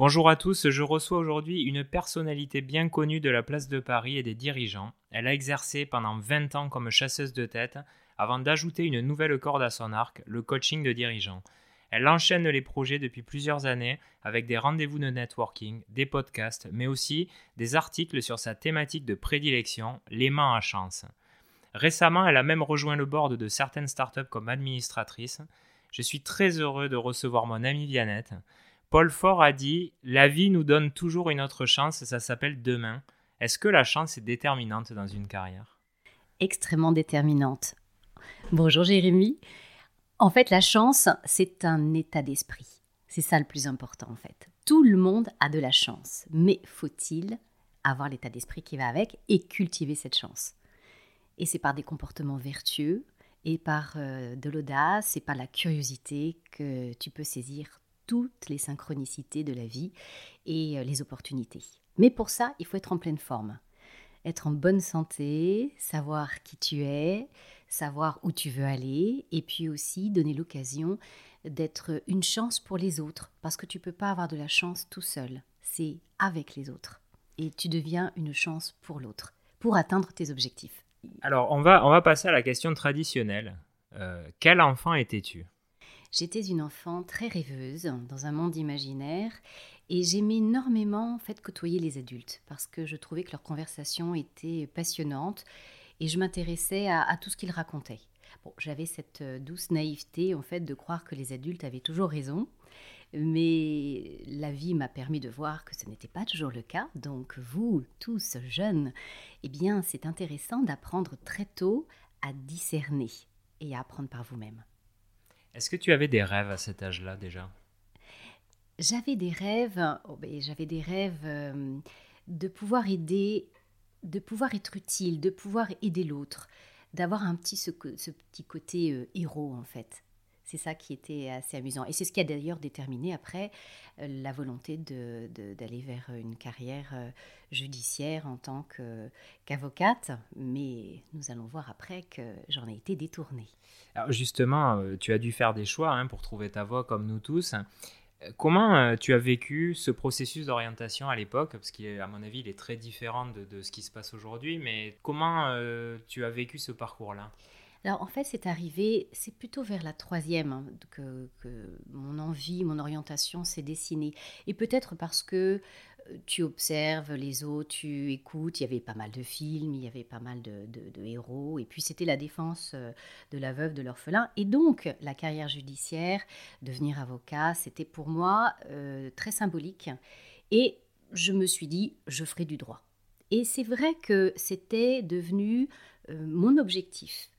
Bonjour à tous, je reçois aujourd'hui une personnalité bien connue de la place de Paris et des dirigeants. Elle a exercé pendant 20 ans comme chasseuse de tête avant d'ajouter une nouvelle corde à son arc, le coaching de dirigeants. Elle enchaîne les projets depuis plusieurs années avec des rendez-vous de networking, des podcasts, mais aussi des articles sur sa thématique de prédilection, l'aimant à chance. Récemment, elle a même rejoint le board de certaines startups comme administratrice. Je suis très heureux de recevoir mon amie Viannette. Paul Fort a dit La vie nous donne toujours une autre chance, ça s'appelle demain. Est-ce que la chance est déterminante dans une carrière? Extrêmement déterminante. Bonjour Jérémy. En fait, la chance, c'est un état d'esprit. C'est ça le plus important en fait. Tout le monde a de la chance, mais faut-il avoir l'état d'esprit qui va avec et cultiver cette chance? Et c'est par des comportements vertueux et par euh, de l'audace et par la curiosité que tu peux saisir toutes les synchronicités de la vie et euh, les opportunités. Mais pour ça, il faut être en pleine forme. Être en bonne santé, savoir qui tu es, savoir où tu veux aller, et puis aussi donner l'occasion d'être une chance pour les autres, parce que tu ne peux pas avoir de la chance tout seul, c'est avec les autres. Et tu deviens une chance pour l'autre, pour atteindre tes objectifs. Alors, on va, on va passer à la question traditionnelle. Euh, quel enfant étais-tu? J'étais une enfant très rêveuse dans un monde imaginaire et j'aimais énormément en fait côtoyer les adultes parce que je trouvais que leur conversation était passionnante et je m'intéressais à, tout ce qu'ils racontaient. Bon, j'avais cette euh, douce naïveté en fait de croire que les adultes avaient toujours raison, mais la vie m'a permis de voir que ce n'était pas toujours le cas. Donc vous, tous jeunes, eh bien, c'est intéressant d'apprendre très tôt à discerner et à apprendre par vous-même. Est-ce que tu avais des rêves à cet âge-là déjà? J'avais des rêves, oh ben, j'avais des rêves euh, de pouvoir aider, de pouvoir être utile, de pouvoir aider l'autre, d'avoir un petit ce, petit côté euh, héros en fait. C'est ça qui était assez amusant. Et c'est ce qui a d'ailleurs déterminé après euh, la volonté d'aller vers une carrière judiciaire en tant qu'avocate. Mais nous allons voir après que j'en ai été détournée. Alors justement, euh, tu as dû faire des choix hein, pour trouver ta voie comme nous tous. Euh, comment euh, tu as vécu ce processus d'orientation à l'époque? Parce qu'à mon avis, il est très différent de, ce qui se passe aujourd'hui. Mais comment tu as vécu ce parcours-là? Alors en fait, c'est arrivé, c'est plutôt vers la troisième hein, que, mon envie, mon orientation s'est dessinée. Et peut-être parce que tu observes les autres, tu écoutes. Il y avait pas mal de films, il y avait pas mal de, héros. Et puis c'était la défense euh, de la veuve, de l'orphelin. Et donc la carrière judiciaire, devenir avocat, c'était pour moi euh, très symbolique. Et je me suis dit, je ferai du droit. Et c'est vrai que c'était devenu euh, mon objectif.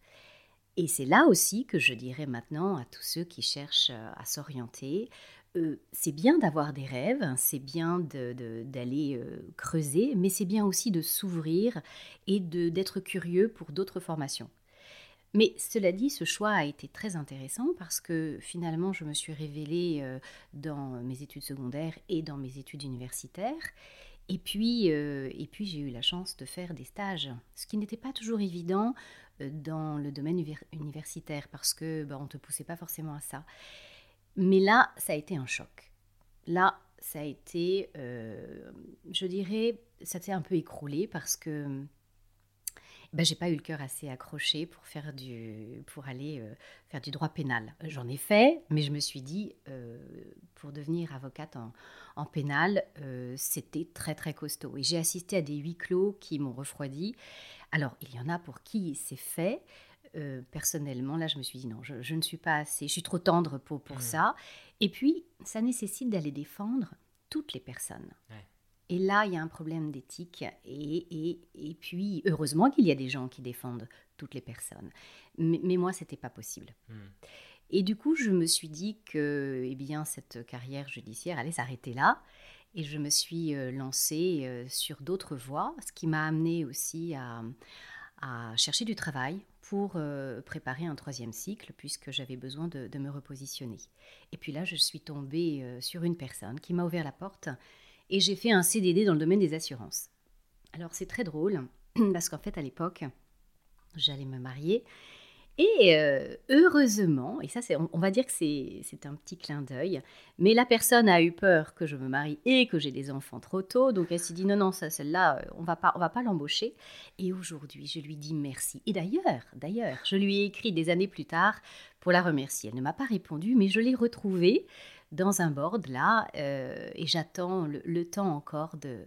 Et c'est là aussi que je dirais maintenant à tous ceux qui cherchent à s'orienter, c'est bien d'avoir des rêves, c'est bien d'aller creuser, mais c'est bien aussi de s'ouvrir et d'être curieux pour d'autres formations. Mais cela dit, ce choix a été très intéressant parce que finalement, je me suis révélée dans mes études secondaires et dans mes études universitaires. Et puis, et puis j'ai eu la chance de faire des stages, ce qui n'était pas toujours évident dans le domaine universitaire parce que bah, on ne te poussait pas forcément à ça. Mais là, ça a été un choc. Là, ça a été, euh, je dirais, ça s'est un peu écroulé parce que ben, j'ai pas eu le cœur assez accroché pour faire du, pour aller euh, faire du droit pénal. J'en ai fait, mais je me suis dit, euh, pour devenir avocate en, en pénal, c'était très très costaud. Et j'ai assisté à des huis clos qui m'ont refroidi. Alors, il y en a pour qui c'est fait. Euh, personnellement, là, je me suis dit non, je, ne suis pas assez, je suis trop tendre pour, pour mmh. ça. Et puis, ça nécessite d'aller défendre toutes les personnes. Et là, il y a un problème d'éthique. Et, et, et, puis, heureusement qu'il y a des gens qui défendent toutes les personnes. Mais, mais moi, c'était pas possible. Mmh. Et du coup, je me suis dit que eh bien, cette carrière judiciaire allait s'arrêter là. Et je me suis euh, lancée euh, sur d'autres voies, ce qui m'a amené aussi à, à chercher du travail pour euh, préparer un troisième cycle, puisque j'avais besoin de, me repositionner. Et puis là, je suis tombée sur une personne qui m'a ouvert la porte et j'ai fait un CDD dans le domaine des assurances. Alors c'est très drôle, parce qu'en fait, à l'époque, j'allais me marier Et euh, heureusement, et ça, c'est, on, va dire que c'est, un petit clin d'œil, mais la personne a eu peur que je me marie et que j'ai des enfants trop tôt, donc elle s'est dit non, non, ça, celle-là, euh, on va pas, on va pas l'embaucher. Et aujourd'hui, je lui dis merci. Et d'ailleurs, d'ailleurs, je lui ai écrit des années plus tard pour la remercier. Elle ne m'a pas répondu, mais je l'ai retrouvée dans un board là euh, et j'attends le, temps encore de,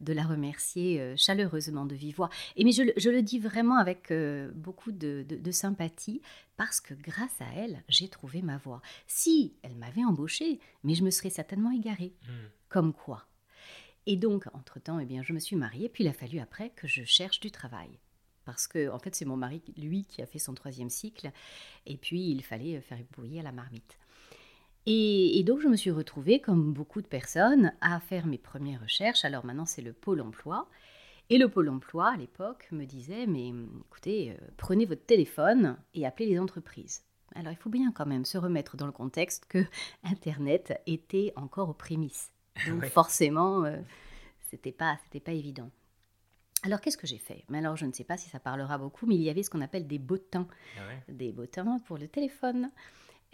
de la remercier euh, chaleureusement de vive voix. Et mais je, je le dis vraiment avec euh, beaucoup de, de, sympathie parce que grâce à elle, j'ai trouvé ma voix. Si elle m'avait embauchée, mais je me serais certainement égarée. Hmm. Comme quoi Et donc, entre-temps, eh bien, je me suis mariée, puis il a fallu après que je cherche du travail parce que en fait c'est mon mari lui qui a fait son troisième cycle et puis il fallait faire bouillir la marmite. Et, donc, je me suis retrouvée, comme beaucoup de personnes, à faire mes premières recherches. Alors maintenant, c'est le Pôle emploi. Et le Pôle emploi, à l'époque, me disait, mais écoutez, euh, prenez votre téléphone et appelez les entreprises. Alors, il faut bien quand même se remettre dans le contexte que Internet était encore aux prémices. Donc, forcément, euh, c'était pas, c'était pas évident. Alors, qu'est-ce que j'ai fait? Mais alors, je ne sais pas si ça parlera beaucoup, mais il y avait ce qu'on appelle des bottins. Ah des bottins pour le téléphone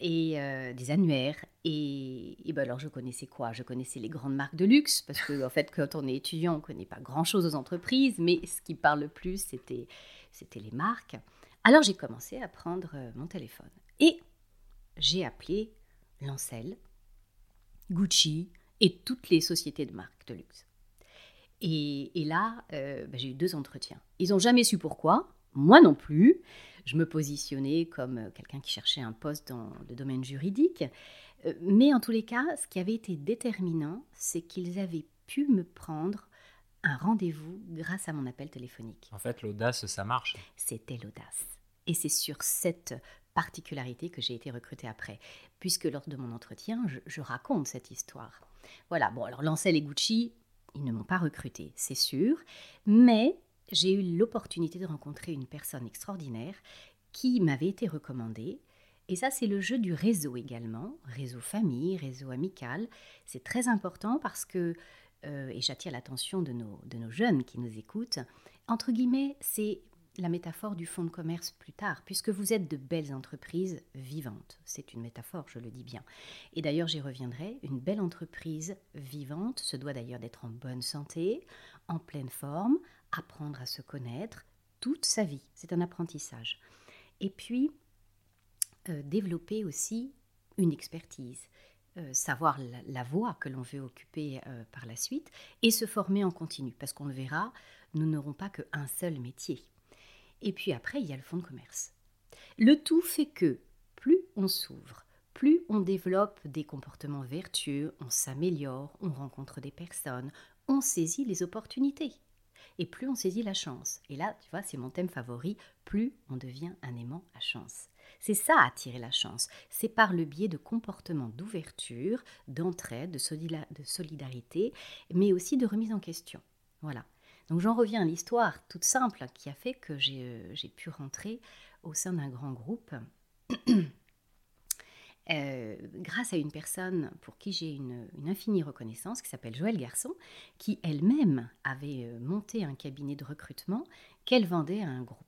et euh, des annuaires. Et, ben alors, je connaissais quoi? Je connaissais les grandes marques de luxe, parce que en fait, quand on est étudiant, on ne connaît pas grand-chose aux entreprises, mais ce qui parle le plus, c'était, c'était les marques. Alors, j'ai commencé à prendre euh, mon téléphone. Et j'ai appelé Lancel, Gucci et toutes les sociétés de marques de luxe. Et, là, euh, ben, j'ai eu deux entretiens. Ils n'ont jamais su pourquoi, moi non plus je me positionnais comme euh, quelqu'un qui cherchait un poste dans le domaine juridique. Euh, mais en tous les cas, ce qui avait été déterminant, c'est qu'ils avaient pu me prendre un rendez-vous grâce à mon appel téléphonique. En fait, l'audace, ça marche. C'était l'audace. Et c'est sur cette particularité que j'ai été recrutée après, puisque lors de mon entretien, je, raconte cette histoire. Voilà, bon, alors Lancel et Gucci, ils ne m'ont pas recrutée, c'est sûr, mais j'ai eu l'opportunité de rencontrer une personne extraordinaire qui m'avait été recommandée. Et ça, c'est le jeu du réseau également, réseau famille, réseau amical. C'est très important parce que, euh, et j'attire l'attention de nos, de nos jeunes qui nous écoutent, entre guillemets, c'est la métaphore du fonds de commerce plus tard, puisque vous êtes de belles entreprises vivantes. C'est une métaphore, je le dis bien. Et d'ailleurs, j'y reviendrai, une belle entreprise vivante se doit d'ailleurs d'être en bonne santé, en pleine forme, apprendre à se connaître toute sa vie. C'est un apprentissage. Et puis, euh, développer aussi une expertise, euh, savoir la, voie que l'on veut occuper euh, par la suite et se former en continu. Parce qu'on le verra, nous n'aurons pas qu'un seul métier. Et puis après, il y a le fonds de commerce. Le tout fait que plus on s'ouvre, plus on développe des comportements vertueux, on s'améliore, on rencontre des personnes, on saisit les opportunités et plus on saisit la chance. Et là, tu vois, c'est mon thème favori, plus on devient un aimant à chance. C'est ça attirer la chance. C'est par le biais de comportements d'ouverture, d'entraide, de solidarité, mais aussi de remise en question. Voilà. Donc j'en reviens à l'histoire toute simple qui a fait que j'ai euh, pu rentrer au sein d'un grand groupe Euh, grâce à une personne pour qui j'ai une, infinie reconnaissance, qui s'appelle Joëlle Garçon, qui elle-même avait euh, monté un cabinet de recrutement qu'elle vendait à un groupe.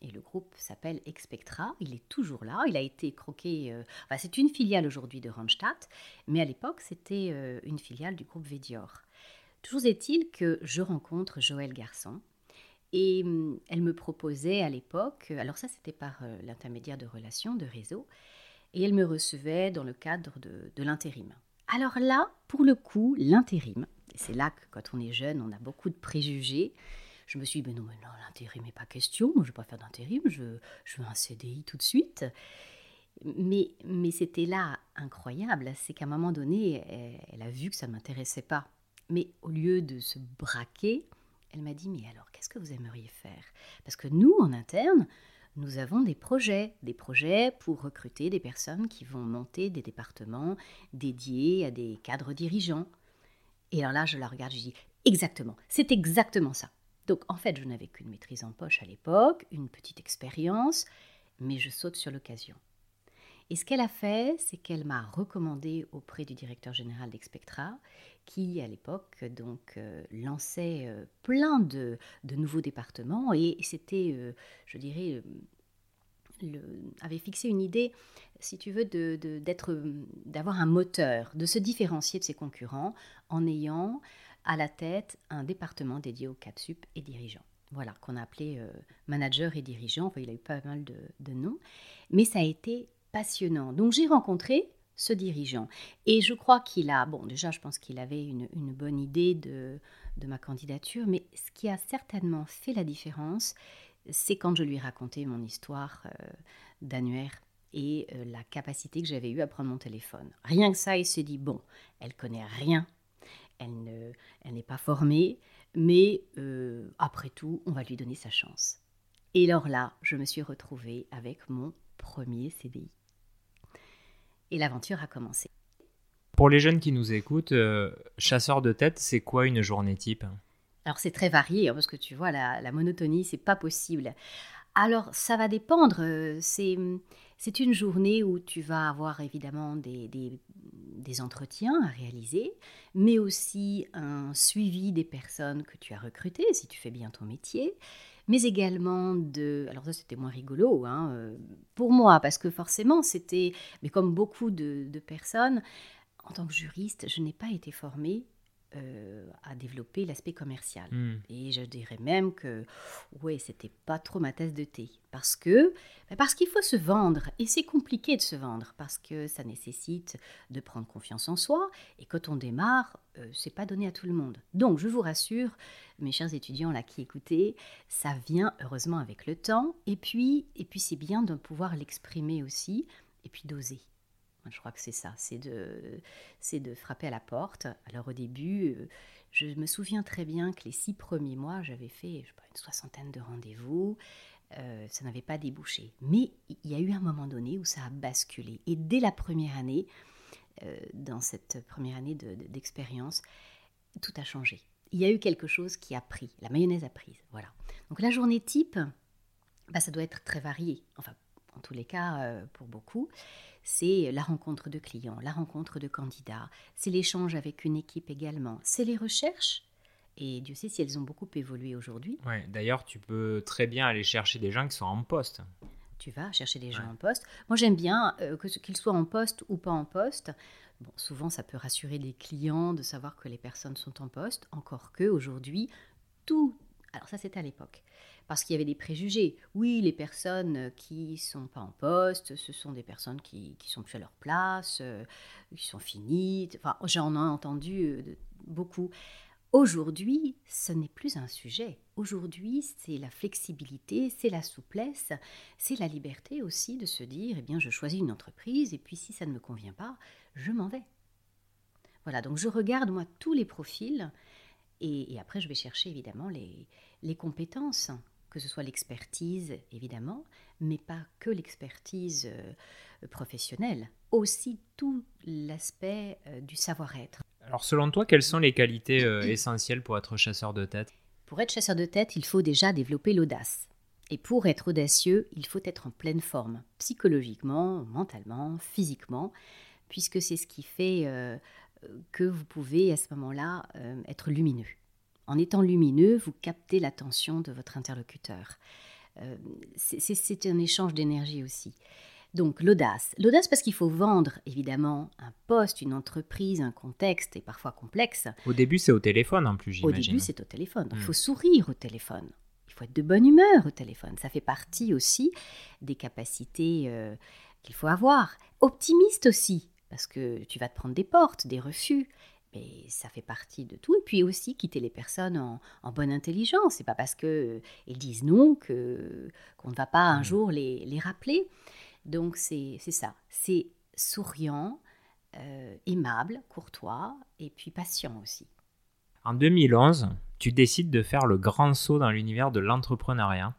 Et le groupe s'appelle Expectra. Il est toujours là. Il a été croqué. Euh, enfin, c'est une filiale aujourd'hui de Randstad, mais à l'époque, c'était une filiale du groupe Védior. Toujours est-il que je rencontre Joëlle Garçon. Et hum, elle me proposait à l'époque, alors ça c'était par l'intermédiaire de relations, de réseaux, et elle me recevait dans le cadre de, l'intérim. Alors là, pour le coup, l'intérim, c'est là que quand on est jeune, on a beaucoup de préjugés. Je me suis dit, mais non, non, l'intérim n'est pas question, moi je ne veux pas faire d'intérim, je, je veux un CDI tout de suite. Mais, mais c'était là incroyable, c'est qu'à un moment donné, elle, elle, a vu que ça ne m'intéressait pas. Mais au lieu de se braquer, elle m'a dit, mais alors qu'est-ce que vous aimeriez faire? Parce que nous, en interne, nous avons des projets, des projets pour recruter des personnes qui vont monter des départements dédiés à des cadres dirigeants. Et alors là, je la regarde, je dis exactement, c'est exactement ça. Donc en fait, je n'avais qu'une maîtrise en poche à l'époque, une petite expérience, mais je saute sur l'occasion. Et ce qu'elle a fait, c'est qu'elle m'a recommandé auprès du directeur général d'Expectra, qui à l'époque donc euh, lançait euh, plein de, nouveaux départements et c'était, euh, je dirais, avait fixé une idée, si tu veux, d'être, d'avoir un moteur, de se différencier de ses concurrents en ayant à la tête un département dédié aux sup et dirigeants. Voilà, qu'on a appelé manager et dirigeant. il a eu pas mal de noms. Mais ça a été Donc j'ai rencontré ce dirigeant. Et je crois qu'il a, bon déjà je pense qu'il avait une, bonne idée de, ma candidature, mais ce qui a certainement fait la différence, c'est quand je lui ai raconté mon histoire euh, d'annuaire et euh, la capacité que j'avais eue à prendre mon téléphone. Rien que ça, il s'est dit, bon, elle connaît rien, elle n'est pas formée, mais euh, après tout, on va lui donner sa chance. Et alors là, je me suis retrouvée avec mon premier CDI. Et l'aventure a commencé. Pour les jeunes qui nous écoutent, euh, chasseur de tête, c'est quoi une journée type? Alors c'est très varié, hein, parce que tu vois, la, la monotonie, c'est pas possible. Alors ça va dépendre. Euh, c'est c'est une journée où tu vas avoir évidemment des, des, entretiens à réaliser, mais aussi un suivi des personnes que tu as recrutées, si tu fais bien ton métier, mais également de... Alors ça c'était moins rigolo hein, euh, pour moi, parce que forcément c'était... Mais comme beaucoup de, de personnes, en tant que juriste, je n'ai pas été formée euh, à développer l'aspect commercial. Hmm. Et je dirais même que, ouais, c'était pas trop ma tasse de thé. Parce que, ben parce qu'il faut se vendre. Et c'est compliqué de se vendre parce que ça nécessite de prendre confiance en soi. Et quand on démarre, euh, c'est pas donné à tout le monde. Donc, je vous rassure, mes chers étudiants là qui écoutez, ça vient heureusement avec le temps. Et puis, et puis c'est bien de pouvoir l'exprimer aussi. Et puis d'oser. Je crois que c'est ça, c'est de, frapper à la porte. Alors au début, euh, je me souviens très bien que les six premiers mois, j'avais fait je sais pas, une soixantaine de rendez-vous. Euh, ça n'avait pas débouché. Mais il y a eu un moment donné où ça a basculé. Et dès la première année, euh, dans cette première année d'expérience, tout a changé. Il y a eu quelque chose qui a pris. La mayonnaise a prise. Voilà. Donc la journée type, bah, ça doit être très varié. Enfin, en tous les cas, pour beaucoup c'est la rencontre de clients, la rencontre de candidats, c'est l'échange avec une équipe également, c'est les recherches. Et Dieu sait si elles ont beaucoup évolué aujourd'hui. Ouais, D'ailleurs, tu peux très bien aller chercher des gens qui sont en poste. Tu vas chercher des gens en poste. Moi, j'aime bien euh, qu'ils soient en poste ou pas en poste. Bon, souvent, ça peut rassurer les clients de savoir que les personnes sont en poste. Encore que aujourd'hui, tout. Alors ça, c'était à l'époque parce qu'il y avait des préjugés. Oui, les personnes qui ne sont pas en poste, ce sont des personnes qui ne sont plus à leur place, euh, qui sont finies. Enfin, j'en ai entendu euh, beaucoup. Aujourd'hui, ce n'est plus un sujet. Aujourd'hui, c'est la flexibilité, c'est la souplesse, c'est la liberté aussi de se dire, eh bien, je choisis une entreprise et puis si ça ne me convient pas, je m'en vais. Voilà, donc je regarde moi tous les profils et, après je vais chercher évidemment les, les compétences que ce soit l'expertise évidemment, mais pas que l'expertise euh, professionnelle, aussi tout l'aspect euh, du savoir-être. Alors selon toi, quelles sont les qualités euh, essentielles pour être chasseur de tête? Pour être chasseur de tête, il faut déjà développer l'audace. Et pour être audacieux, il faut être en pleine forme, psychologiquement, mentalement, physiquement, puisque c'est ce qui fait que vous pouvez à ce moment-là être lumineux. En étant lumineux, vous captez l'attention de votre interlocuteur. Euh, c'est un échange d'énergie aussi. Donc l'audace. L'audace parce qu'il faut vendre évidemment un poste, une entreprise, un contexte et parfois complexe. Au début c'est au téléphone en plus j'imagine. Au début c'est au téléphone. il hmm. faut sourire au téléphone. Il faut être de bonne humeur au téléphone. Ça fait partie aussi des capacités euh, qu'il faut avoir. Optimiste aussi parce que tu vas te prendre des portes, des refus. Mais ça fait partie de tout. Et puis aussi quitter les personnes en, bonne intelligence. C'est pas parce qu'ils euh, disent non que qu'on ne va pas un mmh. jour les, les rappeler. Donc c'est ça. C'est souriant, euh, aimable, courtois et puis patient aussi. En 2011, tu décides de faire le grand saut dans l'univers de l'entrepreneuriat.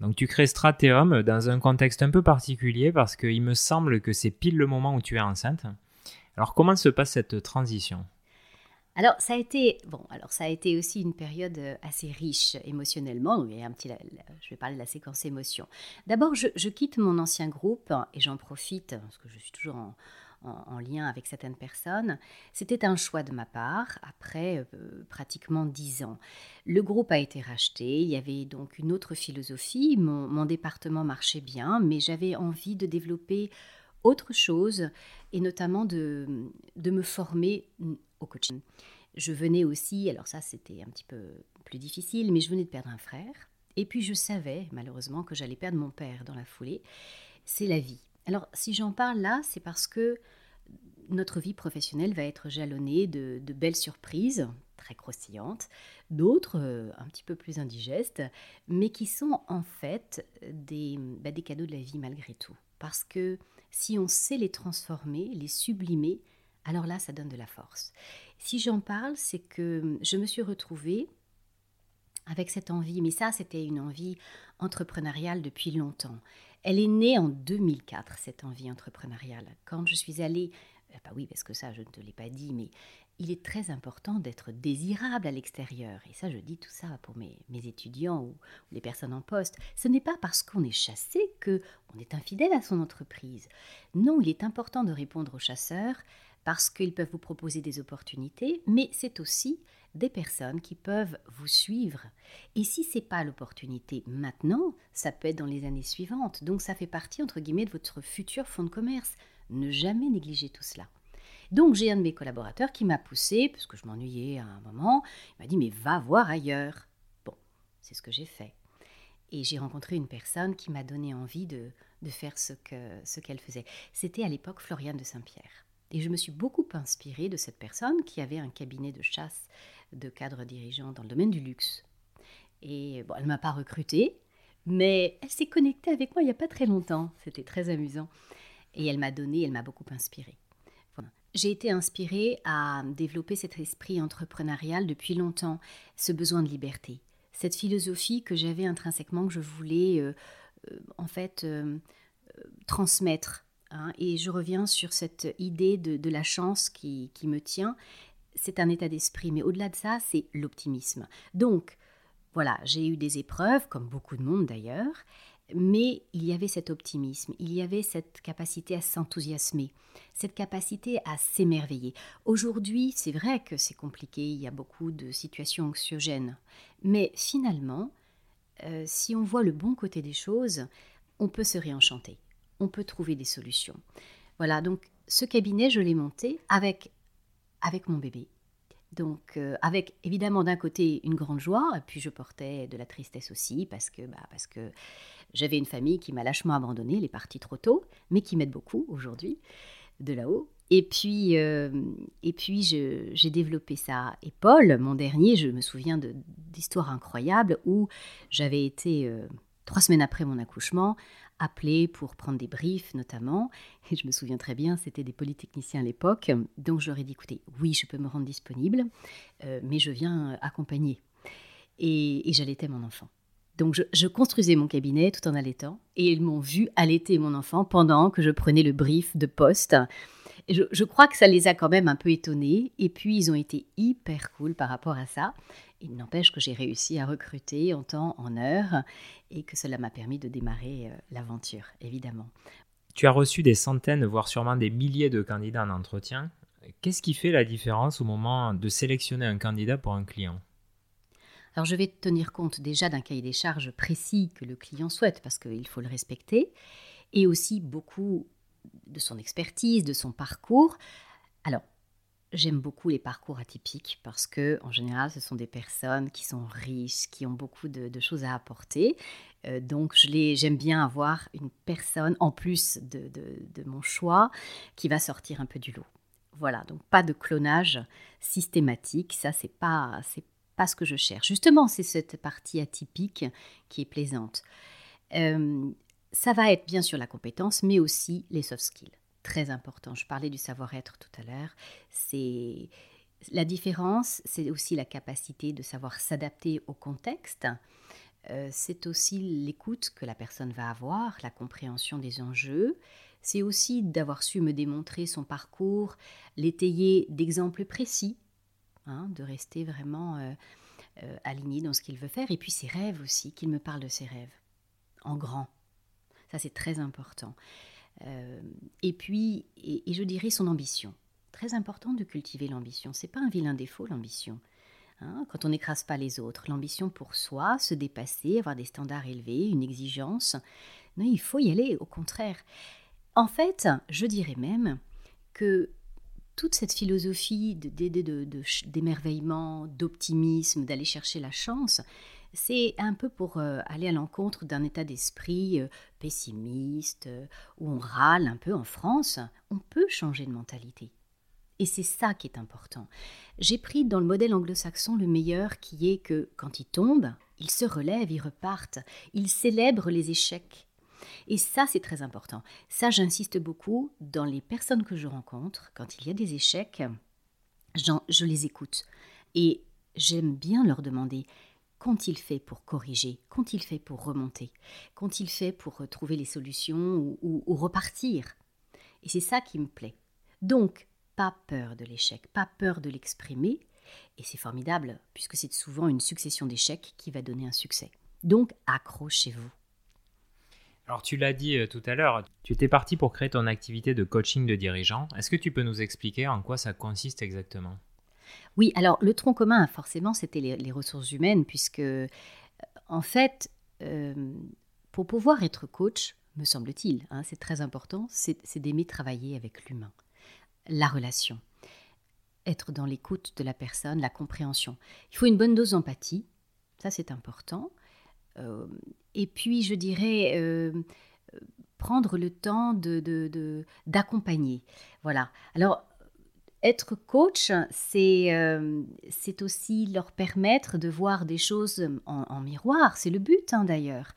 Donc tu crées Strateum dans un contexte un peu particulier parce qu'il me semble que c'est pile le moment où tu es enceinte. Alors comment se passe cette transition? Alors ça a été bon. Alors ça a été aussi une période euh, assez riche émotionnellement. il y a un petit, je vais parler de la séquence émotion. D'abord, je, quitte mon ancien groupe et j'en profite parce que je suis toujours en, lien avec certaines personnes. C'était un choix de ma part après euh, pratiquement dix ans. Le groupe a été racheté, il y avait donc une autre philosophie, mon, département marchait bien, mais j'avais envie de développer autre chose et notamment de, de me former au coaching. Je venais aussi, alors ça c'était un petit peu plus difficile, mais je venais de perdre un frère. Et puis je savais malheureusement que j'allais perdre mon père dans la foulée. C'est la vie. Alors si j'en parle là, c'est parce que notre vie professionnelle va être jalonnée de, belles surprises, très croustillantes, d'autres euh, un petit peu plus indigestes, mais qui sont en fait bah, des cadeaux de la vie malgré tout. Parce que si on sait les transformer, les sublimer, alors là, ça donne de la force. Si j'en parle, c'est que je me suis retrouvée avec cette envie, mais ça, c'était une envie entrepreneuriale depuis longtemps. Elle est née en 2004, cette envie entrepreneuriale. Quand je suis allée, euh, bah oui, parce que ça, je ne te l'ai pas dit, mais il est très important d'être désirable à l'extérieur. Et ça, je dis tout ça pour mes, étudiants ou, les personnes en poste. Ce n'est pas parce qu'on est chassé que on est infidèle à son entreprise. Non, il est important de répondre aux chasseurs parce qu'ils peuvent vous proposer des opportunités, mais c'est aussi des personnes qui peuvent vous suivre. Et si c'est pas l'opportunité maintenant, ça peut être dans les années suivantes. Donc ça fait partie entre guillemets de votre futur fonds de commerce. Ne jamais négliger tout cela. Donc j'ai un de mes collaborateurs qui m'a poussé, parce que je m'ennuyais à un moment, il m'a dit mais va voir ailleurs. Bon, c'est ce que j'ai fait. Et j'ai rencontré une personne qui m'a donné envie de, de faire ce qu'elle ce faisait. C'était à l'époque Floriane de Saint-Pierre. Et je me suis beaucoup inspirée de cette personne qui avait un cabinet de chasse de cadres dirigeants dans le domaine du luxe. Et bon, elle ne m'a pas recrutée, mais elle s'est connectée avec moi il n'y a pas très longtemps. C'était très amusant. Et elle m'a donné, elle m'a beaucoup inspirée. J'ai été inspirée à développer cet esprit entrepreneurial depuis longtemps, ce besoin de liberté, cette philosophie que j'avais intrinsèquement, que je voulais euh, euh, en fait euh, transmettre Hein, et je reviens sur cette idée de, la chance qui, me tient. C'est un état d'esprit, mais au-delà de ça, c'est l'optimisme. Donc, voilà, j'ai eu des épreuves, comme beaucoup de monde d'ailleurs, mais il y avait cet optimisme, il y avait cette capacité à s'enthousiasmer, cette capacité à s'émerveiller. Aujourd'hui, c'est vrai que c'est compliqué, il y a beaucoup de situations anxiogènes, mais finalement, euh, si on voit le bon côté des choses, on peut se réenchanter on peut trouver des solutions. Voilà, donc ce cabinet, je l'ai monté avec, avec mon bébé. Donc, euh, avec évidemment d'un côté une grande joie, puis je portais de la tristesse aussi, parce que, bah, parce que j'avais une famille qui m'a lâchement abandonné, elle est partie trop tôt, mais qui m'aide beaucoup aujourd'hui, de là-haut. Et puis, euh, et puis j'ai développé ça. Et Paul, mon dernier, je me souviens d'histoires incroyables où j'avais été, euh, trois semaines après mon accouchement, appelé pour prendre des briefs notamment. Et je me souviens très bien, c'était des polytechniciens à l'époque. Donc je leur ai dit, écoutez, oui, je peux me rendre disponible, euh, mais je viens accompagner. Et, j'allaitais mon enfant. Donc je, construisais mon cabinet tout en allaitant. Et ils m'ont vu allaiter mon enfant pendant que je prenais le brief de poste. Je, je, crois que ça les a quand même un peu étonnés. Et puis ils ont été hyper cool par rapport à ça. Il n'empêche que j'ai réussi à recruter en temps, en heure, et que cela m'a permis de démarrer euh, l'aventure, évidemment. Tu as reçu des centaines, voire sûrement des milliers de candidats en entretien. Qu'est-ce qui fait la différence au moment de sélectionner un candidat pour un client? Alors je vais tenir compte déjà d'un cahier des charges précis que le client souhaite parce qu'il faut le respecter et aussi beaucoup de son expertise, de son parcours. Alors J'aime beaucoup les parcours atypiques parce que, en général, ce sont des personnes qui sont riches, qui ont beaucoup de, choses à apporter. Euh, donc, j'aime bien avoir une personne, en plus de, mon choix, qui va sortir un peu du lot. Voilà, donc pas de clonage systématique, ça, c'est pas, pas ce que je cherche. Justement, c'est cette partie atypique qui est plaisante. Euh, ça va être bien sûr la compétence, mais aussi les soft skills très important. Je parlais du savoir-être tout à l'heure. C'est la différence, c'est aussi la capacité de savoir s'adapter au contexte. Euh, c'est aussi l'écoute que la personne va avoir, la compréhension des enjeux. C'est aussi d'avoir su me démontrer son parcours, l'étayer d'exemples précis, hein, de rester vraiment euh, euh, aligné dans ce qu'il veut faire. Et puis ses rêves aussi, qu'il me parle de ses rêves, en grand. Ça, c'est très important. Et puis, et, je dirais son ambition. Très important de cultiver l'ambition. C'est pas un vilain défaut l'ambition. Hein. quand on n'écrase pas les autres, l'ambition pour soi, se dépasser, avoir des standards élevés, une exigence. Non, il faut y aller. Au contraire. En fait, je dirais même que toute cette philosophie d'émerveillement, d'optimisme, d'aller chercher la chance, c'est un peu pour euh, aller à l'encontre d'un état d'esprit euh, pessimiste, euh, où on râle un peu en France. On peut changer de mentalité. Et c'est ça qui est important. J'ai pris dans le modèle anglo-saxon le meilleur qui est que quand ils tombent, ils se relèvent, ils repartent, ils célèbrent les échecs. Et ça, c'est très important. Ça, j'insiste beaucoup dans les personnes que je rencontre. Quand il y a des échecs, je les écoute. Et j'aime bien leur demander qu'ont-ils fait pour corriger? Qu'ont-ils fait pour remonter? Qu'ont-ils fait pour trouver les solutions ou, repartir? Et c'est ça qui me plaît. Donc, pas peur de l'échec, pas peur de l'exprimer. Et c'est formidable, puisque c'est souvent une succession d'échecs qui va donner un succès. Donc, accrochez-vous. Alors tu l'as dit euh, tout à l'heure, tu étais parti pour créer ton activité de coaching de dirigeant. Est-ce que tu peux nous expliquer en quoi ça consiste exactement? Oui, alors le tronc commun, forcément, c'était les, ressources humaines, puisque euh, en fait, euh, pour pouvoir être coach, me semble-t-il, hein, c'est très important, c'est d'aimer travailler avec l'humain, la relation, être dans l'écoute de la personne, la compréhension. Il faut une bonne dose d'empathie, ça c'est important. Euh, et puis, je dirais, prendre le temps d'accompagner. De, voilà. Alors, être coach, c'est euh, aussi leur permettre de voir des choses en, miroir. C'est le but, hein, d'ailleurs.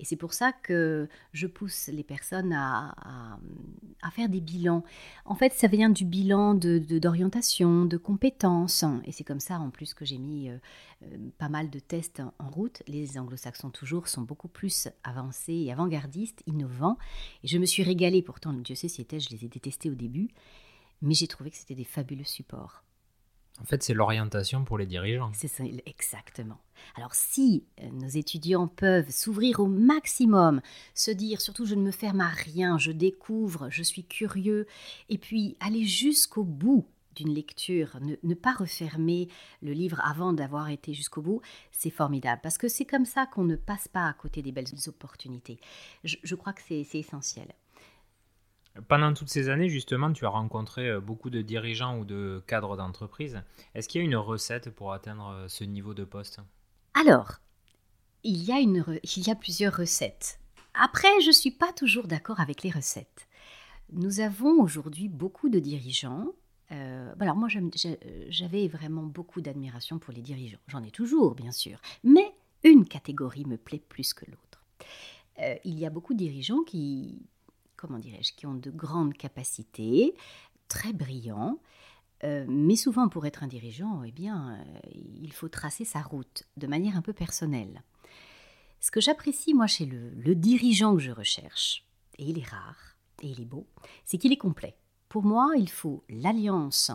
Et c'est pour ça que je pousse les personnes à, faire des bilans. En fait, ça vient du bilan d'orientation, de, de, compétences. Et c'est comme ça, en plus, que j'ai mis euh, euh, pas mal de tests en route. Les anglo-saxons, toujours, sont beaucoup plus avancés et avant-gardistes, innovants. Et je me suis régalée. Pourtant, Dieu sait si était, je les ai détestés au début. Mais j'ai trouvé que c'était des fabuleux supports. En fait, c'est l'orientation pour les dirigeants. C'est ça, exactement. Alors si euh, nos étudiants peuvent s'ouvrir au maximum, se dire surtout je ne me ferme à rien, je découvre, je suis curieux, et puis aller jusqu'au bout d'une lecture, ne, pas refermer le livre avant d'avoir été jusqu'au bout, c'est formidable, parce que c'est comme ça qu'on ne passe pas à côté des belles opportunités. je crois que c'est essentiel. Pendant toutes ces années, justement, tu as rencontré euh, beaucoup de dirigeants ou de cadres d'entreprise. Est-ce qu'il y a une recette pour atteindre euh, ce niveau de poste? Alors, il y, a une il y a plusieurs recettes. Après, je ne suis pas toujours d'accord avec les recettes. Nous avons aujourd'hui beaucoup de dirigeants. Euh, alors moi, j'avais vraiment beaucoup d'admiration pour les dirigeants. J'en ai toujours, bien sûr. Mais une catégorie me plaît plus que l'autre. il y a beaucoup de dirigeants qui, comment dirais-je, qui ont de grandes capacités, très brillants, euh, mais souvent pour être un dirigeant, eh bien, euh, il faut tracer sa route de manière un peu personnelle. Ce que j'apprécie, moi, chez le, le dirigeant que je recherche, et il est rare, et il est beau, c'est qu'il est complet. Pour moi, il faut l'alliance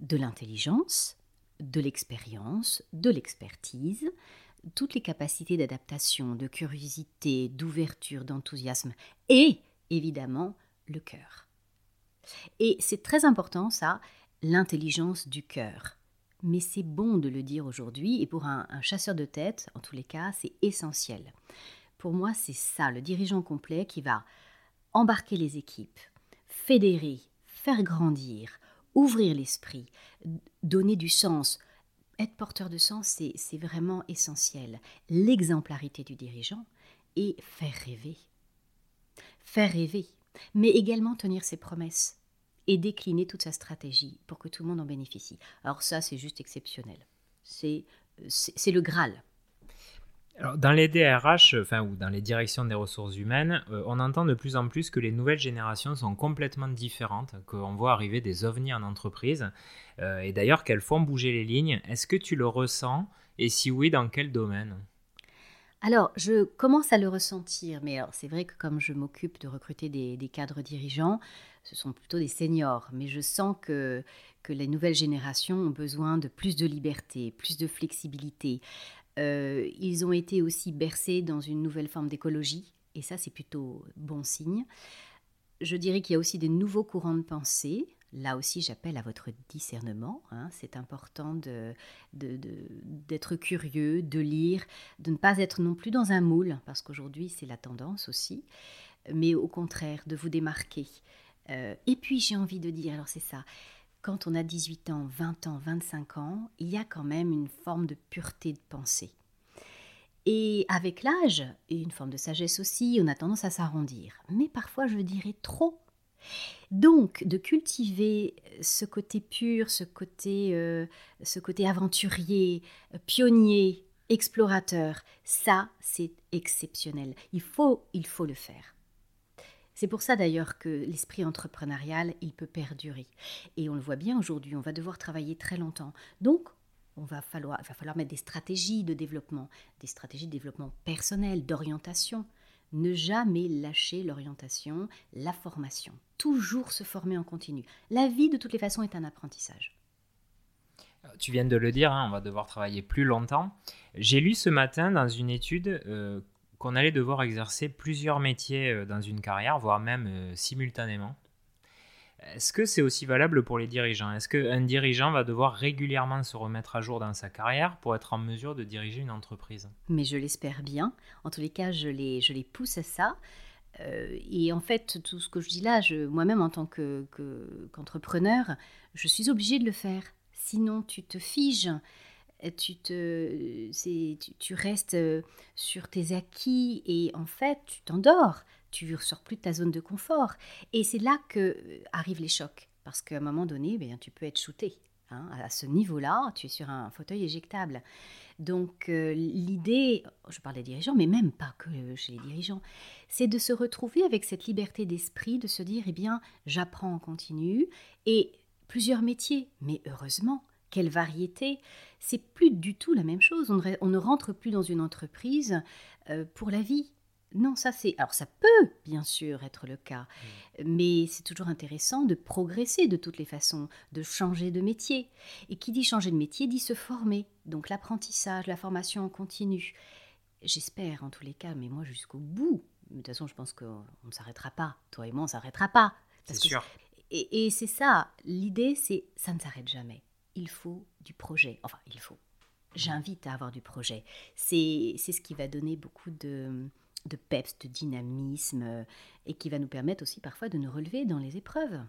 de l'intelligence, de l'expérience, de l'expertise, toutes les capacités d'adaptation, de curiosité, d'ouverture, d'enthousiasme et évidemment le cœur. Et c'est très important ça, l'intelligence du cœur. Mais c'est bon de le dire aujourd'hui, et pour un, chasseur de tête, en tous les cas, c'est essentiel. Pour moi, c'est ça, le dirigeant complet qui va embarquer les équipes, fédérer, faire grandir, ouvrir l'esprit, donner du sens. Être porteur de sens, c'est vraiment essentiel. L'exemplarité du dirigeant et faire rêver faire rêver, mais également tenir ses promesses et décliner toute sa stratégie pour que tout le monde en bénéficie. Alors ça, c'est juste exceptionnel. C'est, le Graal. Alors, dans les DRH, enfin, ou dans les directions des ressources humaines, euh, on entend de plus en plus que les nouvelles générations sont complètement différentes, qu'on voit arriver des ovnis en entreprise, euh, et d'ailleurs qu'elles font bouger les lignes. Est-ce que tu le ressens? Et si oui, dans quel domaine? Alors, je commence à le ressentir, mais c'est vrai que comme je m'occupe de recruter des, cadres dirigeants, ce sont plutôt des seniors, mais je sens que, que les nouvelles générations ont besoin de plus de liberté, plus de flexibilité. Euh, ils ont été aussi bercés dans une nouvelle forme d'écologie, et ça c'est plutôt bon signe. je dirais qu'il y a aussi des nouveaux courants de pensée. Là aussi, j'appelle à votre discernement. Hein. C'est important d'être de, curieux, de lire, de ne pas être non plus dans un moule, parce qu'aujourd'hui, c'est la tendance aussi, mais au contraire, de vous démarquer. Euh, et puis, j'ai envie de dire, alors c'est ça, quand on a 18 ans, 20 ans, 25 ans, il y a quand même une forme de pureté de pensée. Et avec l'âge, et une forme de sagesse aussi, on a tendance à s'arrondir. Mais parfois, je dirais trop. Donc, de cultiver ce côté pur, ce côté, euh, ce côté aventurier, pionnier, explorateur, ça, c'est exceptionnel. Il faut, il faut le faire. C'est pour ça d'ailleurs que l'esprit entrepreneurial, il peut perdurer. Et on le voit bien aujourd'hui, on va devoir travailler très longtemps. Donc, on va falloir, il va falloir mettre des stratégies de développement, des stratégies de développement personnel, d'orientation. Ne jamais lâcher l'orientation, la formation. Toujours se former en continu. La vie, de toutes les façons, est un apprentissage. Tu viens de le dire, hein, on va devoir travailler plus longtemps. J'ai lu ce matin dans une étude euh, qu'on allait devoir exercer plusieurs métiers euh, dans une carrière, voire même euh, simultanément. Est-ce que c'est aussi valable pour les dirigeants? Est-ce qu'un dirigeant va devoir régulièrement se remettre à jour dans sa carrière pour être en mesure de diriger une entreprise? Mais je l'espère bien. En tous les cas, je les, je les pousse à ça. Euh, et en fait, tout ce que je dis là, moi-même en tant qu'entrepreneur, je suis obligée de le faire. Sinon, tu te figes tu, te, tu, tu, restes euh, sur tes acquis et en fait, tu t'endors. Tu ressors plus de ta zone de confort. Et c'est là que euh, arrivent les chocs. Parce qu'à un moment donné, bien, tu peux être shooté. Hein. À ce niveau-là, tu es sur un fauteuil éjectable. Donc euh, l'idée, je parle des dirigeants, mais même pas que chez les dirigeants, c'est de se retrouver avec cette liberté d'esprit, de se dire, eh bien, j'apprends en continu, et plusieurs métiers, mais heureusement, quelle variété. C'est plus du tout la même chose. On ne, rentre plus dans une entreprise euh, pour la vie. Non, ça c'est. Alors ça peut bien sûr être le cas, mm. mais c'est toujours intéressant de progresser de toutes les façons, de changer de métier. Et qui dit changer de métier dit se former. Donc l'apprentissage, la formation en continu. J'espère en tous les cas, mais moi jusqu'au bout. De toute façon, je pense qu'on ne s'arrêtera pas. Toi et moi, on ne s'arrêtera pas. C'est sûr. Et, c'est ça. L'idée, c'est ça ne s'arrête jamais il faut du projet. Enfin, il faut. J'invite à avoir du projet. C'est ce qui va donner beaucoup de, de peps, de dynamisme, euh, et qui va nous permettre aussi parfois de nous relever dans les épreuves.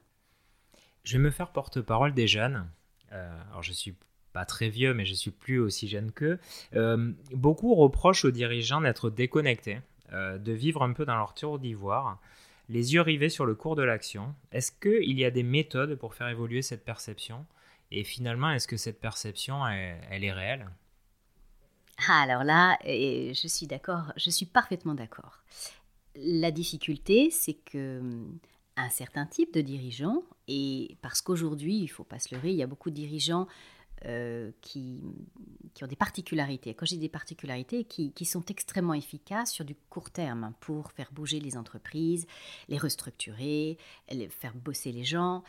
Je vais me faire porte-parole des jeunes. Euh, alors, je suis pas très vieux, mais je suis plus aussi jeune qu'eux. Euh, beaucoup reprochent aux dirigeants d'être déconnectés, de vivre un peu dans leur tour d'ivoire, les yeux rivés sur le cours de l'action. Est-ce qu'il y a des méthodes pour faire évoluer cette perception? Et finalement, est-ce que cette perception, elle, est réelle? Ah, Alors là, je suis d'accord, je suis parfaitement d'accord. La difficulté, c'est que hum, un certain type de dirigeants, et parce qu'aujourd'hui, il ne faut pas se leurrer, il y a beaucoup de dirigeants euh, qui, qui, ont des particularités. Quand j'ai des particularités, qui, qui, sont extrêmement efficaces sur du court terme pour faire bouger les entreprises, les restructurer, les faire bosser les gens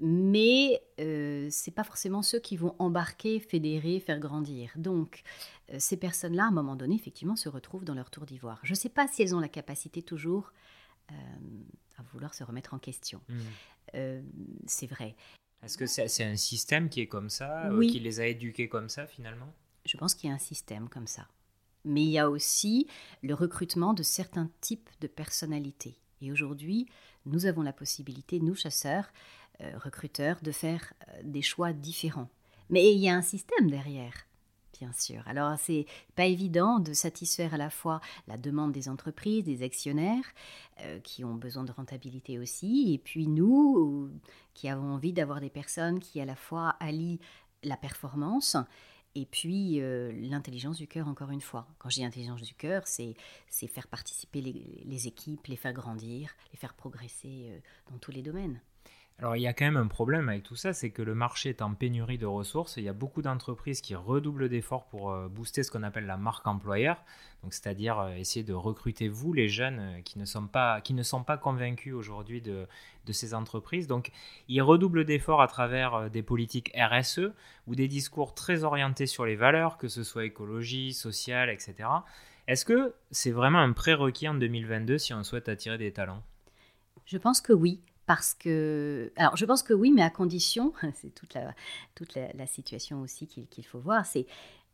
mais euh, ce n'est pas forcément ceux qui vont embarquer, fédérer, faire grandir. Donc, euh, ces personnes-là, à un moment donné, effectivement, se retrouvent dans leur tour d'ivoire. Je ne sais pas si elles ont la capacité toujours euh, à vouloir se remettre en question. Mmh. c'est vrai. Est-ce que c'est un système qui est comme ça, qui les a éduqués comme ça, finalement? Je pense qu'il y a un système comme ça. Mais il y a aussi le recrutement de certains types de personnalités. Et aujourd'hui, nous avons la possibilité, nous chasseurs, euh, recruteurs de faire euh, des choix différents. Mais il y a un système derrière, bien sûr. Alors, c'est pas évident de satisfaire à la fois la demande des entreprises, des actionnaires, euh, qui ont besoin de rentabilité aussi, et puis nous, qui avons envie d'avoir des personnes qui à la fois allient la performance et puis l'intelligence du cœur, encore une fois. Quand je dis intelligence du cœur, c'est faire participer les, équipes, les faire grandir, les faire progresser dans tous les domaines. Alors il y a quand même un problème avec tout ça, c'est que le marché est en pénurie de ressources. Il y a beaucoup d'entreprises qui redoublent d'efforts pour euh, booster ce qu'on appelle la marque employeur, donc c'est-à-dire euh, essayer de recruter vous, les jeunes euh, qui ne sont pas, qui ne sont pas convaincus aujourd'hui de, de, ces entreprises. Donc ils redoublent d'efforts à travers des politiques RSE ou des discours très orientés sur les valeurs, que ce soit écologie, sociale, etc. Est-ce que c'est vraiment un prérequis en 2022 si on souhaite attirer des talents? Je pense que oui, parce que... Alors, je pense que oui, mais à condition, c'est toute la, toute la, situation aussi qu'il faut voir, c'est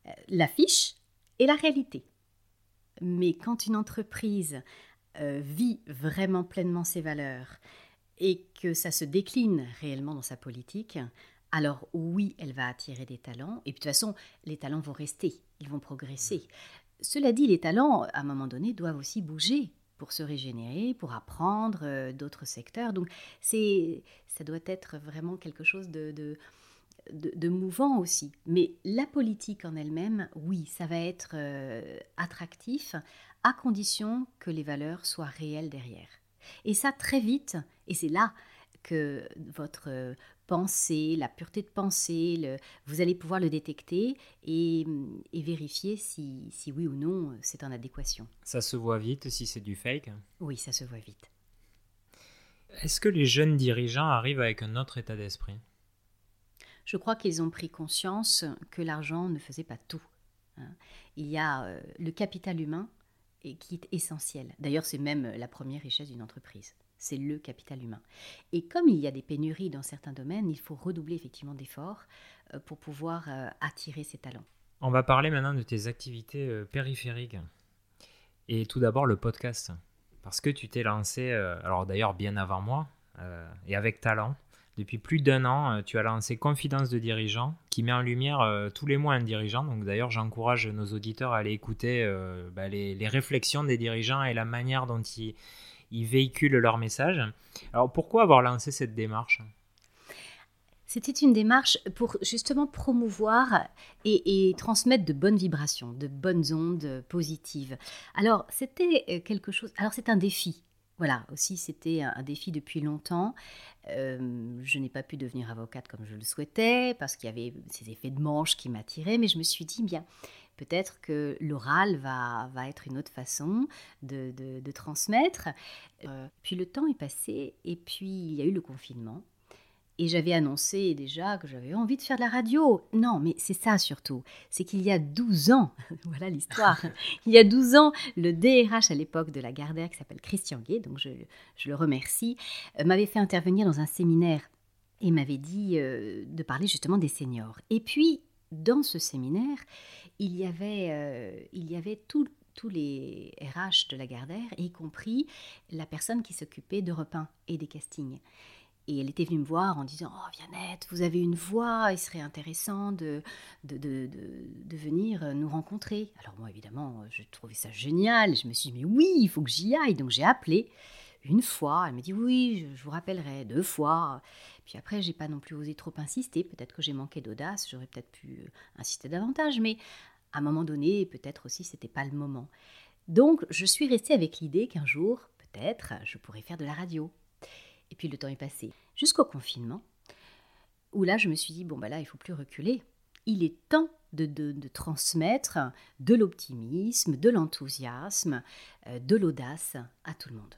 euh, l'affiche et la réalité. Mais quand une entreprise euh, vit vraiment pleinement ses valeurs et que ça se décline réellement dans sa politique, alors oui, elle va attirer des talents. Et puis de toute façon, les talents vont rester, ils vont progresser. Cela dit, les talents, à un moment donné, doivent aussi bouger pour se régénérer, pour apprendre euh, d'autres secteurs. Donc, c'est, ça doit être vraiment quelque chose de, de, mouvant aussi. Mais la politique en elle-même, oui, ça va être euh, attractif à condition que les valeurs soient réelles derrière. Et ça, très vite, et c'est là que votre pensée, la pureté de pensée, vous allez pouvoir le détecter et, vérifier si, si, oui ou non c'est en adéquation. Ça se voit vite si c'est du fake? Oui, ça se voit vite. Est-ce que les jeunes dirigeants arrivent avec un autre état d'esprit? Je crois qu'ils ont pris conscience que l'argent ne faisait pas tout. Hein. Il y a euh, le capital humain qui est essentiel. D'ailleurs, c'est même la première richesse d'une entreprise c'est le capital humain. Et comme il y a des pénuries dans certains domaines, il faut redoubler effectivement d'efforts euh, pour pouvoir euh, attirer ces talents. On va parler maintenant de tes activités euh, périphériques. Et tout d'abord le podcast. Parce que tu t'es lancé, alors d'ailleurs bien avant moi, et avec talent. Depuis plus d'un an, tu as lancé Confidence de dirigeants, qui met en lumière tous les mois un dirigeant. Donc d'ailleurs, j'encourage nos auditeurs à aller écouter bah, les, les, réflexions des dirigeants et la manière dont ils, ils véhiculent leur message. Alors pourquoi avoir lancé cette démarche? C'était une démarche pour justement promouvoir et, transmettre de bonnes vibrations, de bonnes ondes positives. Alors, c'était euh, quelque chose. Alors, c'est un défi. Voilà, aussi, c'était un, défi depuis longtemps. Euh, je n'ai pas pu devenir avocate comme je le souhaitais parce qu'il y avait ces effets de manche qui m'attiraient, mais je me suis dit, bien, Peut-être que l'oral va, va, être une autre façon de, de, transmettre. Euh, puis le temps est passé et puis il y a eu le confinement. Et j'avais annoncé déjà que j'avais envie de faire de la radio. Non, mais c'est ça surtout. C'est qu'il y a 12 ans, voilà l'histoire. il y a 12 ans, le DRH à l'époque de la Gardère, qui s'appelle Christian Gay, donc je, je le remercie, euh, m'avait fait intervenir dans un séminaire et m'avait dit euh, de parler justement des seniors. Et puis, dans ce séminaire, il y avait, euh, il y avait tous les RH de la Gardère, y compris la personne qui s'occupait de repas et des castings. Et elle était venue me voir en disant Oh, Vianette, vous avez une voix, il serait intéressant de, de, de, de, venir nous rencontrer. Alors, moi, évidemment, je trouvais ça génial. Je me suis dit Mais oui, il faut que j'y aille. Donc, j'ai appelé une fois. Elle m'a dit Oui, je vous rappellerai. Deux fois. Puis après, j'ai pas non plus osé trop insister. Peut-être que j'ai manqué d'audace, j'aurais peut-être pu euh, insister davantage, mais à un moment donné, peut-être aussi, c'était pas le moment. Donc, je suis restée avec l'idée qu'un jour, peut-être, je pourrais faire de la radio. Et puis le temps est passé, jusqu'au confinement, où là, je me suis dit bon bah là, il faut plus reculer. Il est temps de, de transmettre de l'optimisme, de l'enthousiasme, euh, de l'audace à tout le monde.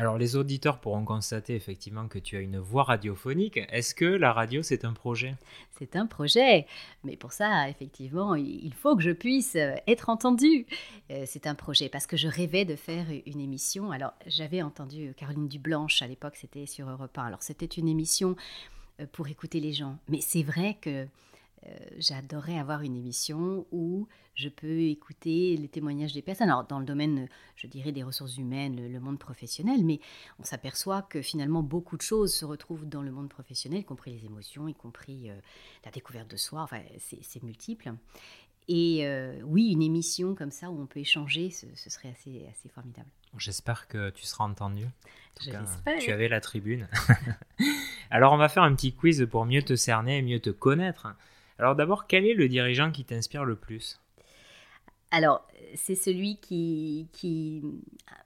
Alors les auditeurs pourront constater effectivement que tu as une voix radiophonique. Est-ce que la radio c'est un projet? C'est un projet, mais pour ça effectivement il faut que je puisse euh, être entendue. Euh, c'est un projet parce que je rêvais de faire une émission. Alors j'avais entendu Caroline Dublanche à l'époque, c'était sur Europe 1. Alors c'était une émission euh, pour écouter les gens, mais c'est vrai que euh, j'adorais avoir une émission où je peux écouter les témoignages des personnes. Alors, dans le domaine, je dirais, des ressources humaines, le, monde professionnel, mais on s'aperçoit que finalement, beaucoup de choses se retrouvent dans le monde professionnel, y compris les émotions, y compris euh, la découverte de soi. Enfin, c'est multiple. Et euh, oui, une émission comme ça où on peut échanger, ce, serait assez, assez formidable. J'espère que tu seras entendu. tu avais la tribune. Alors, on va faire un petit quiz pour mieux te cerner et mieux te connaître. Alors d'abord, quel est le dirigeant qui t'inspire le plus? Alors, c'est celui qui,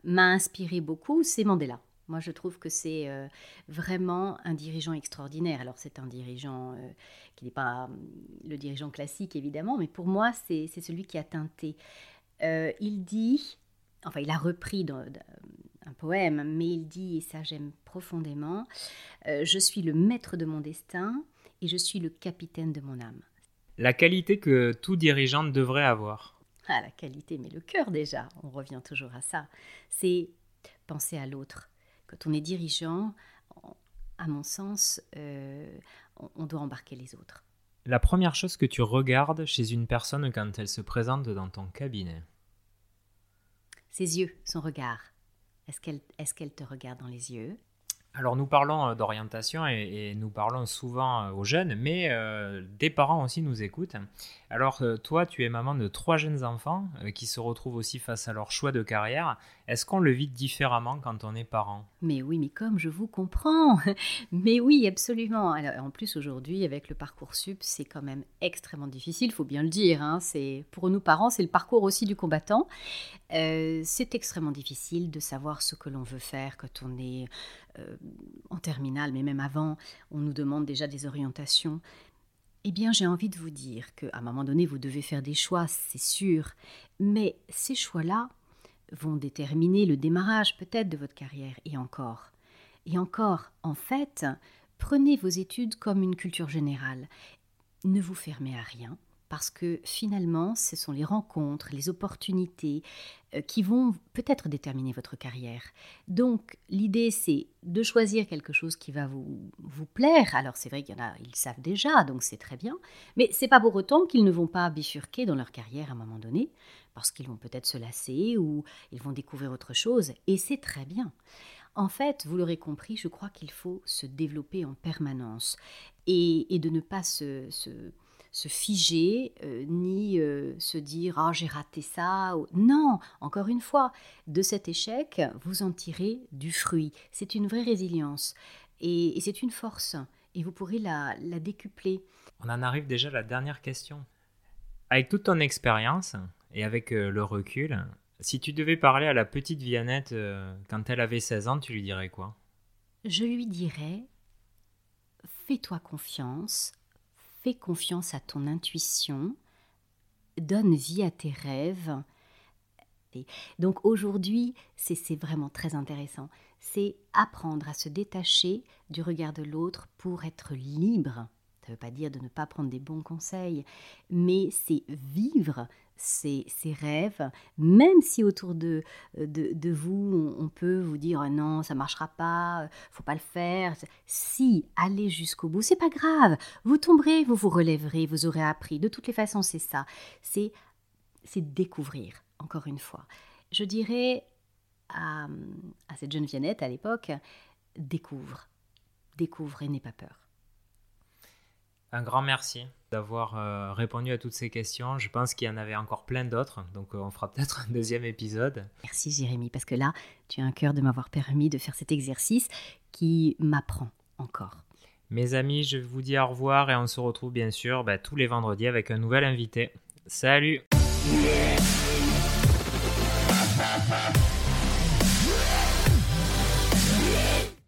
m'a inspiré beaucoup, c'est Mandela. Moi, je trouve que c'est euh, vraiment un dirigeant extraordinaire. Alors, c'est un dirigeant euh, qui n'est pas hum, le dirigeant classique, évidemment, mais pour moi, c'est celui qui a teinté. Euh, il dit, enfin, il a repris dans, un poème, mais il dit, et ça j'aime profondément, Je suis le maître de mon destin, et je suis le capitaine de mon âme. La qualité que tout dirigeant devrait avoir. Ah, la qualité, mais le cœur déjà, on revient toujours à ça. C'est penser à l'autre, Quand on est dirigeant, à mon sens, euh, on doit embarquer les autres. La première chose que tu regardes chez une personne quand elle se présente dans ton cabinet Ses yeux, son regard. Est-ce qu'elle est qu'elle te regarde dans les yeux? Alors nous parlons euh, d'orientation et, nous parlons souvent euh, aux jeunes, mais euh, des parents aussi nous écoutent. Alors toi, tu es maman de trois jeunes enfants qui se retrouvent aussi face à leur choix de carrière. Est-ce qu'on le vit différemment quand on est parent? Mais oui, mais comme je vous comprends. Mais oui, absolument. en plus aujourd'hui, avec le parcours sup, c'est quand même extrêmement difficile, il faut bien le dire. Hein. C'est pour nous parents, c'est le parcours aussi du combattant. c'est extrêmement difficile de savoir ce que l'on veut faire quand on est euh, en terminale, mais même avant, on nous demande déjà des orientations. Eh bien, j'ai envie de vous dire qu'à un moment donné, vous devez faire des choix, c'est sûr, mais ces choix-là vont déterminer le démarrage peut-être de votre carrière, et encore. Et encore, en fait, prenez vos études comme une culture générale. Ne vous fermez à rien, parce que finalement, ce sont les rencontres, les opportunités euh, qui vont peut-être déterminer votre carrière. Donc, l'idée, c'est de choisir quelque chose qui va vous, vous plaire. Alors, c'est vrai qu'il y en a, ils savent déjà, donc c'est très bien. Mais c'est pas pour autant qu'ils ne vont pas bifurquer dans leur carrière à un moment donné, parce qu'ils vont peut-être se lasser ou ils vont découvrir autre chose, et c'est très bien. En fait, vous l'aurez compris, je crois qu'il faut se développer en permanence et, de ne pas se se figer, euh, ni euh, se dire ah j'ai raté ça. Non, encore une fois, de cet échec, vous en tirez du fruit. C'est une vraie résilience et, c'est une force et vous pourrez la, décupler. On en arrive déjà à la dernière question. Avec toute ton expérience et avec euh, le recul, si tu devais parler à la petite Viannette quand elle avait 16 ans, tu lui dirais quoi? Je lui dirais fais-toi confiance, fais confiance à ton intuition, donne vie à tes rêves. donc aujourd'hui, c'est vraiment très intéressant. C'est apprendre à se détacher du regard de l'autre pour être libre. Ça ne veut pas dire de ne pas prendre des bons conseils, mais c'est vivre ses, rêves, même si autour de, de, vous, on, peut vous dire ah non, ça marchera pas, faut pas le faire. Si, allez jusqu'au bout, c'est pas grave. Vous tomberez, vous vous relèverez, vous aurez appris. De toutes les façons, c'est ça. C'est c'est découvrir, encore une fois. Je dirais à, à cette jeune Viannette à l'époque, découvre, découvre et n'aie pas peur. Un grand merci d'avoir euh, répondu à toutes ces questions. Je pense qu'il y en avait encore plein d'autres, donc euh, on fera peut-être un deuxième épisode. Merci Jérémy, parce que là, tu as un cœur de m'avoir permis de faire cet exercice qui m'apprend encore. Mes amis, je vous dis au revoir et on se retrouve bien sûr bah, tous les vendredis avec un nouvel invité. Salut